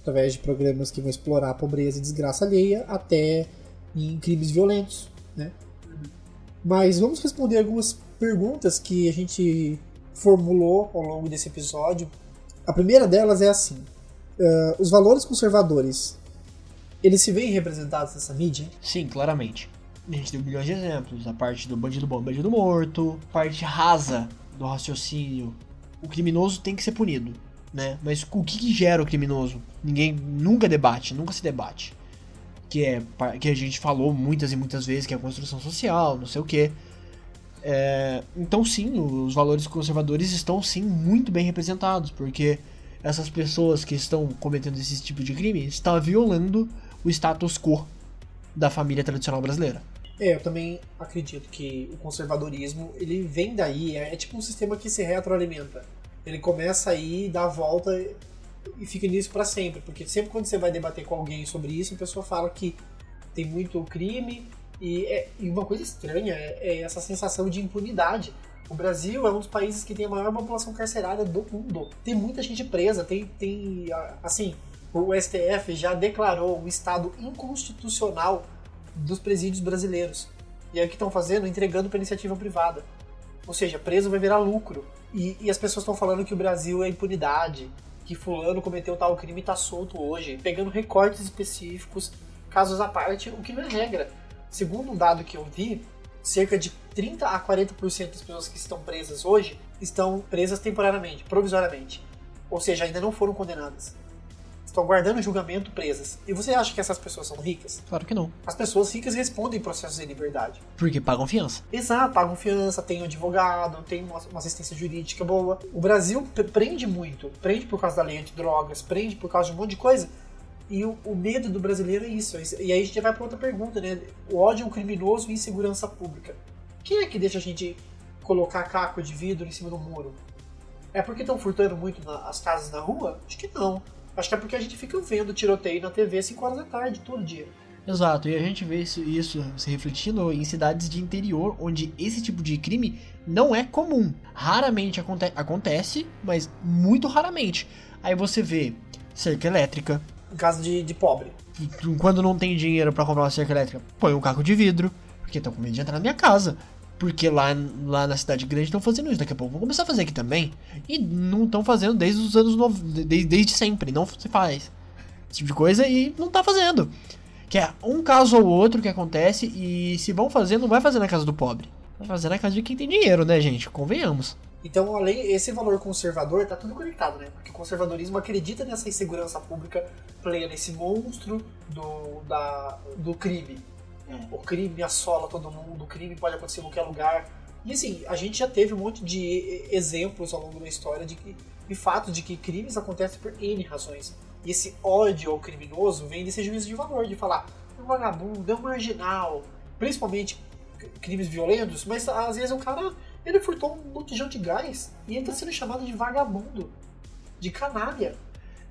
através de programas que vão explorar a pobreza e desgraça alheia, até em crimes violentos, né? Mas vamos responder algumas perguntas que a gente formulou ao longo desse episódio. A primeira delas é assim: uh, os valores conservadores eles se veem representados nessa mídia? Sim, claramente. A gente deu milhões de exemplos. A parte do bandido bom, bandido morto, parte rasa do raciocínio. O criminoso tem que ser punido, né? Mas o que, que gera o criminoso? Ninguém nunca debate, nunca se debate. Que é que a gente falou muitas e muitas vezes que é a construção social, não sei o que. É, então sim, os valores conservadores estão sim muito bem representados, porque essas pessoas que estão cometendo esse tipo de crime estão violando o status quo da família tradicional brasileira. É, eu também acredito que o conservadorismo ele vem daí, é, é tipo um sistema que se retroalimenta. Ele começa aí, dá a volta e fica nisso para sempre, porque sempre quando você vai debater com alguém sobre isso, a pessoa fala que tem muito crime e, é, e uma coisa estranha é, é, essa sensação de impunidade. O Brasil é um dos países que tem a maior população carcerária do mundo. Tem muita gente presa, tem, tem assim, o STF já declarou o estado inconstitucional dos presídios brasileiros. E aí o que estão fazendo? Entregando para iniciativa privada. Ou seja, preso vai virar lucro. E, e as pessoas estão falando que o Brasil é impunidade, que fulano cometeu tal crime e está solto hoje, pegando recortes específicos, casos à parte, o que não é regra. Segundo um dado que eu vi, cerca de 30 a 40% das pessoas que estão presas hoje estão presas temporariamente, provisoriamente. Ou seja, ainda não foram condenadas estão guardando julgamento presas. E você acha que essas pessoas são ricas? Claro que não. As pessoas ricas respondem processos em liberdade. Porque pagam fiança. Exato, pagam fiança, tem um advogado, tem uma, assistência jurídica boa. O Brasil prende muito. Prende por causa da lei antidrogas, prende por causa de um monte de coisa. E o, o medo do brasileiro é isso. E aí a gente vai para outra pergunta, né? O ódio é um criminoso e insegurança pública. Quem é que deixa a gente colocar caco de vidro em cima do muro? É porque estão furtando muito na, as casas na rua? Acho que não. Acho que é porque a gente fica vendo tiroteio na TV 5 horas da tarde, todo dia. Exato, e a gente vê isso, isso se refletindo em cidades de interior onde esse tipo de crime não é comum. Raramente aconte acontece, mas muito raramente. Aí você vê cerca elétrica. Em caso de, de pobre. Quando não tem dinheiro para comprar uma cerca elétrica, põe um carro de vidro, porque estão com medo de entrar na minha casa. Porque lá, lá na cidade grande estão fazendo isso. Daqui a pouco vão começar a fazer aqui também. E não estão fazendo desde os anos. No... Desde, desde sempre. Não se faz. Esse tipo de coisa e não tá fazendo. Que é um caso ou outro que acontece. E se vão fazer, não vai fazer na casa do pobre. Vai fazer na casa de quem tem dinheiro, né, gente? Convenhamos. Então, além esse valor conservador, tá tudo conectado, né? Porque o conservadorismo acredita nessa insegurança pública plena, esse monstro do, da, do crime o crime assola todo mundo, o crime pode acontecer em qualquer lugar. E assim, a gente já teve um monte de exemplos ao longo da história de, que, de fato de que crimes acontecem por N razões. E esse ódio ao criminoso vem desse juízo de valor, de falar, é um vagabundo, é um marginal, principalmente crimes violentos, mas às vezes o cara ele furtou um botijão de gás e ele tá sendo chamado de vagabundo, de canalha.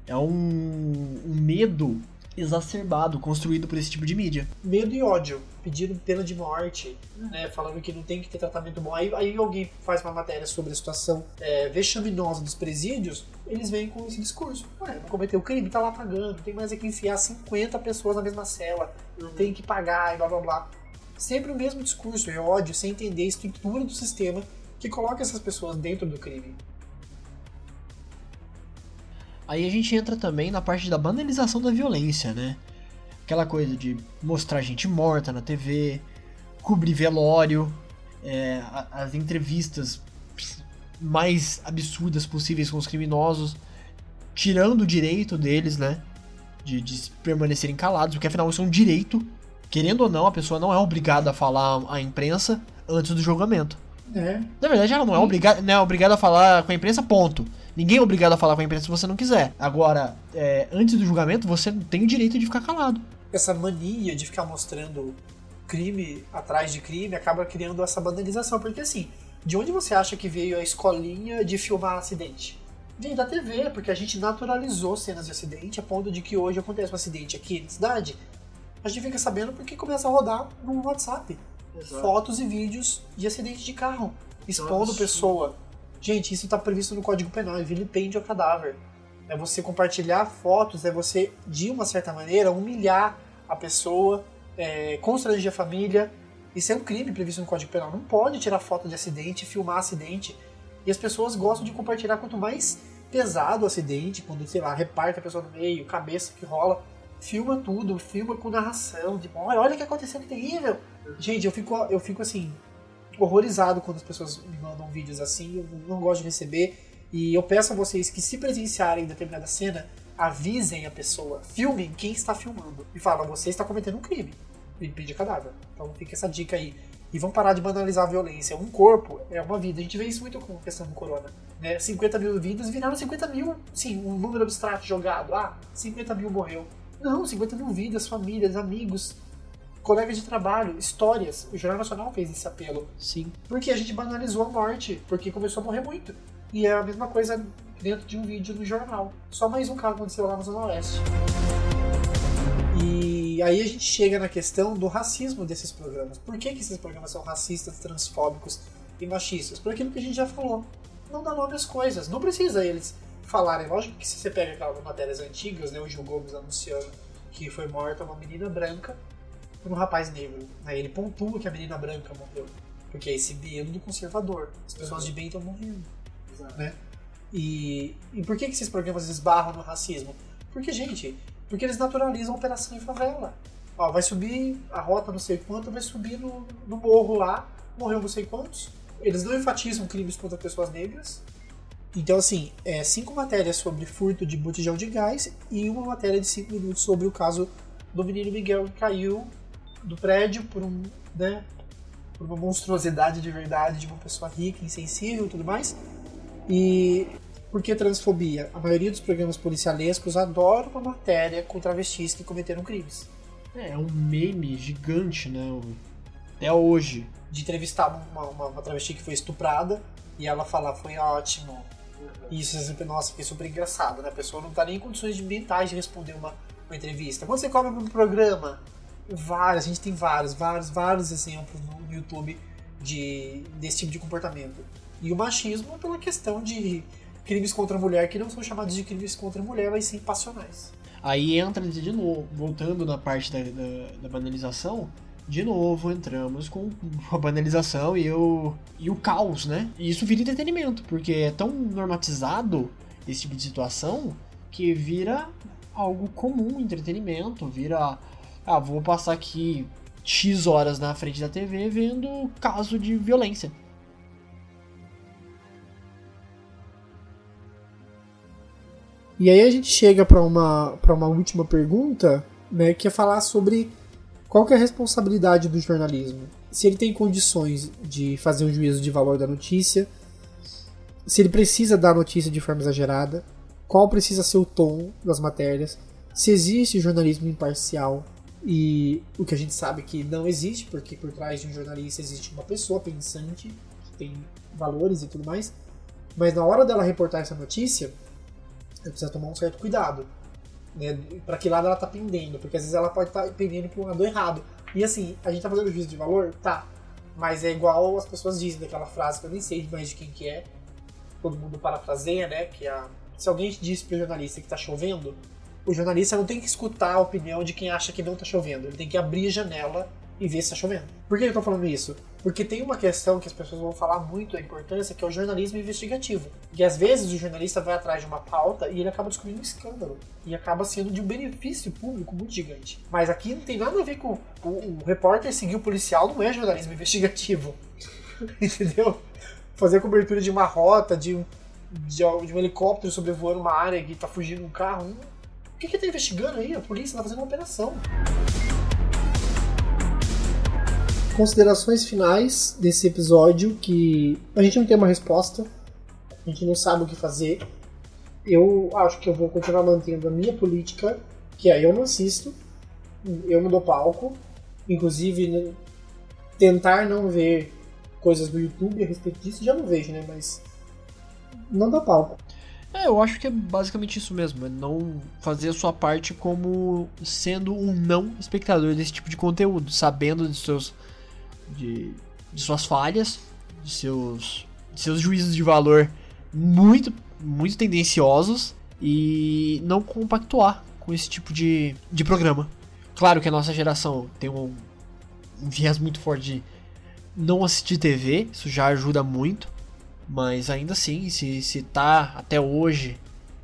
É um, um medo exacerbado, construído por esse tipo de mídia. Medo e ódio, pedindo pena de morte, né, falando que não tem que ter tratamento bom. Aí, aí alguém faz uma matéria sobre a situação é, vexaminosa dos presídios, eles vêm com esse discurso. Ué, não cometeu crime, tá lá pagando, tem mais é que enfiar 50 pessoas na mesma cela, não tem que pagar e blá blá blá. Sempre o mesmo discurso, é ódio, sem entender a estrutura do sistema que coloca essas pessoas dentro do crime. Aí a gente entra também na parte da banalização da violência, né? Aquela coisa de mostrar gente morta na TV, cobrir velório, é, as entrevistas mais absurdas possíveis com os criminosos, tirando o direito deles, né? De, de permanecerem calados, porque afinal isso é um direito. Querendo ou não, a pessoa não é obrigada a falar à imprensa antes do julgamento. É. Na verdade, ela não é, obrigada, não é obrigada a falar com a imprensa, ponto. Ninguém é obrigado a falar com a imprensa se você não quiser. Agora, é, antes do julgamento, você tem o direito de ficar calado. Essa mania de ficar mostrando crime atrás de crime acaba criando essa banalização. Porque assim, de onde você acha que veio a escolinha de filmar acidente? Vem da TV, porque a gente naturalizou cenas de acidente a ponto de que hoje acontece um acidente aqui na cidade. A gente fica sabendo porque começa a rodar no WhatsApp. Exato. Fotos e vídeos de acidente de carro, expondo pessoa Gente, isso está previsto no Código Penal, é vilipêndio ao cadáver. É você compartilhar fotos, é você, de uma certa maneira, humilhar a pessoa, é, constranger a família. Isso é um crime previsto no Código Penal. Não pode tirar foto de acidente, filmar acidente. E as pessoas gostam de compartilhar quanto mais pesado o acidente, quando, sei lá, reparte a pessoa no meio, cabeça que rola, filma tudo, filma com narração, tipo, olha, olha o que aconteceu, que terrível. Gente, eu fico, eu fico assim, horrorizado quando as pessoas me mandam vídeos assim, eu não gosto de receber. E eu peço a vocês que, se presenciarem determinada cena, avisem a pessoa, filmem quem está filmando. E falam, você está cometendo um crime. E pede cadáver. Então fica essa dica aí. E vão parar de banalizar a violência. Um corpo é uma vida. A gente vê isso muito com a questão do corona. Né? 50 mil vidas viraram 50 mil, sim, um número abstrato jogado. Ah, 50 mil morreu. Não, 50 mil vidas, famílias, amigos, colegas de trabalho, histórias. O Jornal Nacional fez esse apelo. Sim. Porque a gente banalizou a morte, porque começou a morrer muito. E é a mesma coisa dentro de um vídeo no jornal. Só mais um caso aconteceu lá na Zona Oeste. E aí a gente chega na questão do racismo desses programas. Por que, que esses programas são racistas, transfóbicos e machistas? Por aquilo que a gente já falou. Não dá nome às coisas. Não precisa eles falarem. Lógico que se você pega aquelas matérias antigas, né, o Gil Gomes anunciando que foi morta uma menina branca por um rapaz negro. Aí ele pontua que a menina branca morreu. Porque é esse medo do conservador. As pessoas de bem estão morrendo. Né? E, e por que, que esses programas esbarram no racismo? Porque, gente, porque eles naturalizam a operação em favela. Ó, vai subir a rota não sei quanto, vai subir no, no morro lá, morreu não sei quantos. Eles não enfatizam crimes contra pessoas negras. Então, assim, é cinco matérias sobre furto de botijão de gás e uma matéria de cinco minutos sobre o caso do menino Miguel que caiu do prédio por um, né, por uma monstruosidade de verdade de uma pessoa rica, insensível e tudo mais. E por que transfobia? A maioria dos programas policialescos adora uma matéria com travestis que cometeram crimes. É, é um meme gigante, né? Até hoje. De entrevistar uma, uma, uma travesti que foi estuprada e ela falar foi ótimo. Isso é sempre, nossa, é super engraçado, né? A pessoa não tá nem em condições mentais de responder uma, uma entrevista. Quando você cobra um programa, vários, a gente tem vários, vários, vários exemplos no YouTube de, desse tipo de comportamento. E o machismo pela questão de crimes contra a mulher que não são chamados de crimes contra a mulher, mas sim passionais. Aí entra de novo, voltando na parte da, da, da banalização, de novo entramos com a banalização e o, e o caos, né? E isso vira entretenimento, porque é tão normatizado esse tipo de situação que vira algo comum, entretenimento, vira. Ah, vou passar aqui X horas na frente da TV vendo caso de violência. E aí a gente chega para uma, uma última pergunta, né, que é falar sobre qual que é a responsabilidade do jornalismo. Se ele tem condições de fazer um juízo de valor da notícia, se ele precisa dar notícia de forma exagerada, qual precisa ser o tom das matérias, se existe jornalismo imparcial e o que a gente sabe que não existe, porque por trás de um jornalista existe uma pessoa pensante que tem valores e tudo mais, mas na hora dela reportar essa notícia, ela precisa tomar um certo cuidado. Né, para que lado ela tá pendendo, porque às vezes ela pode estar tá pendendo para um lado errado. E assim, a gente tá fazendo juízo de valor? Tá. Mas é igual as pessoas dizem daquela frase que eu nem sei mais de quem que é. Todo mundo parafraseia, né? Que é a, se alguém disse pro jornalista que tá chovendo, o jornalista não tem que escutar a opinião de quem acha que não tá chovendo. Ele tem que abrir a janela e ver se tá chovendo. Por que eu tô falando isso? Porque tem uma questão que as pessoas vão falar muito a importância, que é o jornalismo investigativo. E às vezes o jornalista vai atrás de uma pauta e ele acaba descobrindo um escândalo. E acaba sendo de um benefício público muito gigante. Mas aqui não tem nada a ver com o, o repórter seguir o policial, não é jornalismo investigativo. Entendeu? Fazer cobertura de uma rota, de um, de, um helicóptero sobrevoando uma área que tá fugindo um carro. O que que tá investigando aí? A polícia tá fazendo uma operação considerações finais desse episódio que a gente não tem uma resposta, a gente não sabe o que fazer. Eu acho que eu vou continuar mantendo a minha política, que é eu não assisto, eu não dou palco, inclusive tentar não ver coisas do YouTube a respeito disso, já não vejo, né? Mas não dá palco. É, eu acho que é basicamente isso mesmo, é não fazer a sua parte como sendo um não espectador desse tipo de conteúdo, sabendo dos seus de, de suas falhas, de seus, de seus juízos de valor muito, muito tendenciosos e não compactuar com esse tipo de, de programa. Claro que a nossa geração tem um, um viés muito forte de não assistir TV, isso já ajuda muito, mas ainda assim, se, se tá até hoje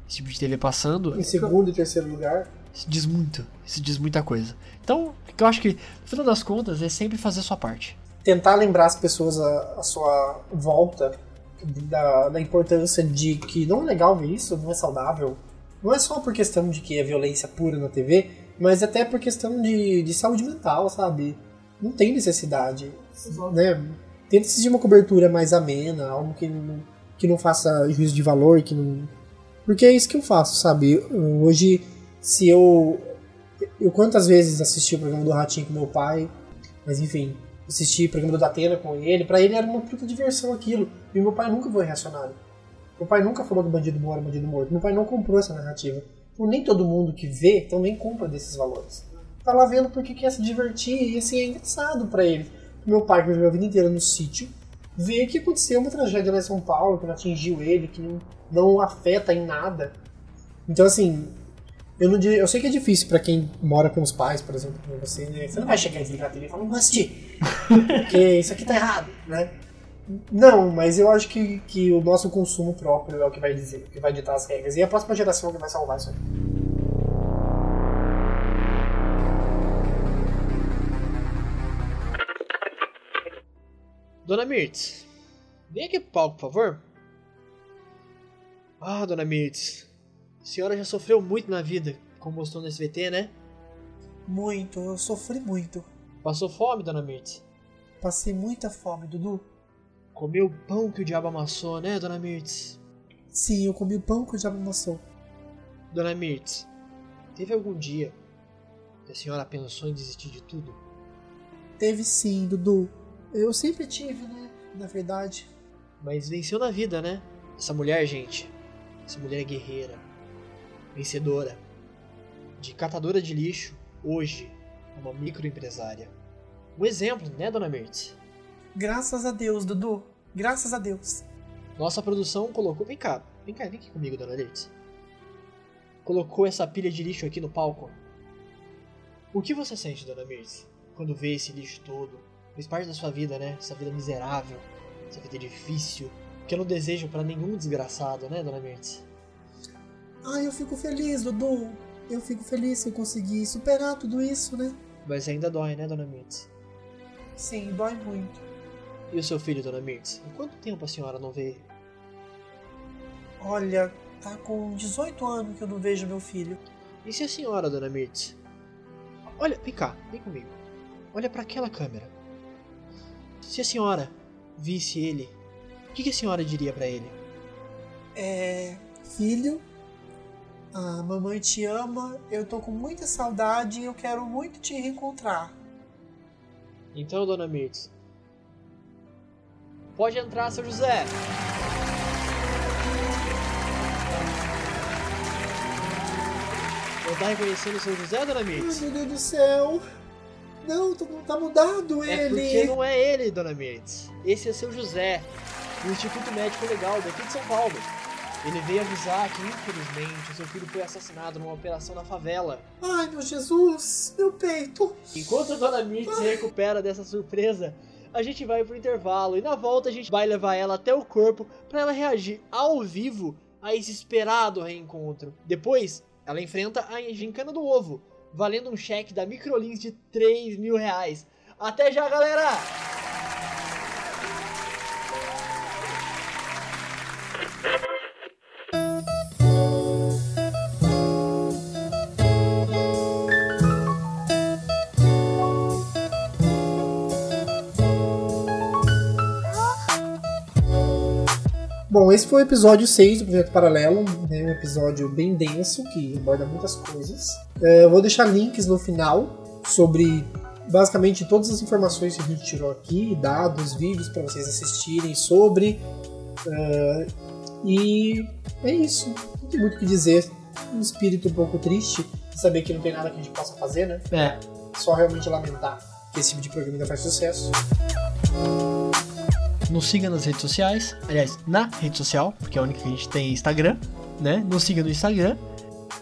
esse tipo de TV passando. Em segundo e terceiro lugar. Isso diz muito, isso diz muita coisa. Então, eu acho que, no final das contas, é sempre fazer a sua parte. Tentar lembrar as pessoas a, a sua volta da, da importância de que não é legal ver isso, não é saudável. Não é só por questão de que é violência pura na TV, mas até por questão de, de saúde mental, sabe? Não tem necessidade. Né? Tenta assistir uma cobertura mais amena, algo que não, que não faça juízo de valor, que não. Porque é isso que eu faço, sabe? Hoje, se eu. Eu quantas vezes assisti o programa do Ratinho com meu pai, mas enfim, assisti o programa do Datena com ele, para ele era uma puta diversão aquilo. E meu pai nunca foi reacionário. Meu pai nunca falou que bandido mora, bandido morto. Meu pai não comprou essa narrativa. Então nem todo mundo que vê também compra desses valores. Tá lá vendo porque quer se divertir e assim é engraçado para ele. Meu pai, que viveu a vida inteira no sítio, vê que aconteceu uma tragédia lá em São Paulo, que não atingiu ele, que não, não afeta em nada. Então assim, eu, não, eu sei que é difícil para quem mora com os pais, por exemplo, como você, né? Você não vai chegar e desligar a TV e falar, não vou assistir, porque isso aqui tá errado, né? Não, mas eu acho que, que o nosso consumo próprio é o que vai dizer, que vai ditar as regras. E a próxima geração que vai salvar isso aí. Dona Mirtz, vem aqui pro palco, por favor. Ah, Dona Mirtz, a senhora já sofreu muito na vida, como mostrou no SBT, né? Muito, eu sofri muito. Passou fome, Dona Mirtz? Passei muita fome, Dudu. Comeu o pão que o diabo amassou, né, Dona Mirtz? Sim, eu comi o pão que o diabo amassou. Dona Mirtz, teve algum dia que a senhora pensou em desistir de tudo? Teve sim, Dudu. Eu sempre tive, né? Na verdade. Mas venceu na vida, né? Essa mulher, gente. Essa mulher guerreira vencedora, de catadora de lixo, hoje uma microempresária. Um exemplo, né, dona Mertz? Graças a Deus, Dudu. Graças a Deus. Nossa produção colocou. Vem cá, vem cá, vem aqui comigo, dona Mertz. Colocou essa pilha de lixo aqui no palco. O que você sente, dona Mertz, quando vê esse lixo todo? Fez parte da sua vida, né? Essa vida miserável, essa vida difícil, que eu não desejo para nenhum desgraçado, né, dona Mertz? Ah, eu fico feliz, Dudu. Eu fico feliz que eu consegui superar tudo isso, né? Mas ainda dói, né, dona Mirtz? Sim, dói muito. E o seu filho, dona Mirtz? Há quanto tempo a senhora não vê? Olha, tá com 18 anos que eu não vejo meu filho. E se a senhora, dona Mirtz? Olha, vem cá, vem comigo. Olha para aquela câmera. Se a senhora visse ele, o que, que a senhora diria para ele? É. Filho, a mamãe te ama, eu tô com muita saudade e eu quero muito te reencontrar. Então, dona Mirtz, pode entrar, seu José. Não tá reconhecendo o seu José, dona Mirtz? Meu Deus do céu! Não, tá mudado é ele! É porque não é ele, dona Mirtz. Esse é seu José, do Instituto Médico Legal daqui de São Paulo. Ele veio avisar que, infelizmente, o seu filho foi assassinado numa operação na favela. Ai, meu Jesus, meu peito. Enquanto a dona Mirtz se recupera dessa surpresa, a gente vai pro intervalo e na volta a gente vai levar ela até o corpo para ela reagir ao vivo a esse esperado reencontro. Depois, ela enfrenta a gincana do ovo, valendo um cheque da Microlins de 3 mil reais. Até já, galera! Bom, esse foi o episódio 6 do Projeto Paralelo, né, um episódio bem denso que aborda muitas coisas. É, eu vou deixar links no final sobre basicamente todas as informações que a gente tirou aqui, dados, vídeos para vocês assistirem sobre. Uh, e é isso. Não tem muito o que dizer. Um espírito um pouco triste de saber que não tem nada que a gente possa fazer, né? É. Só realmente lamentar que esse tipo de programa ainda faz sucesso nos siga nas redes sociais, aliás, na rede social, porque é a única que a gente tem Instagram. né? Nos siga no Instagram.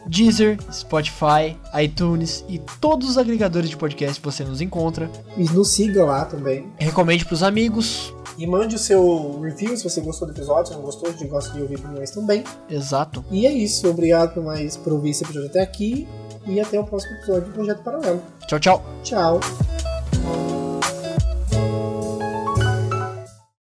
Deezer, Spotify, iTunes e todos os agregadores de podcast que você nos encontra. E nos siga lá também. Recomende pros amigos. E mande o seu review se você gostou do episódio, se não gostou, gente gosta de ouvir opiniões também. Exato. E é isso, obrigado por mais por ouvir esse episódio até aqui e até o próximo episódio do Projeto Paralelo. Tchau, tchau. Tchau.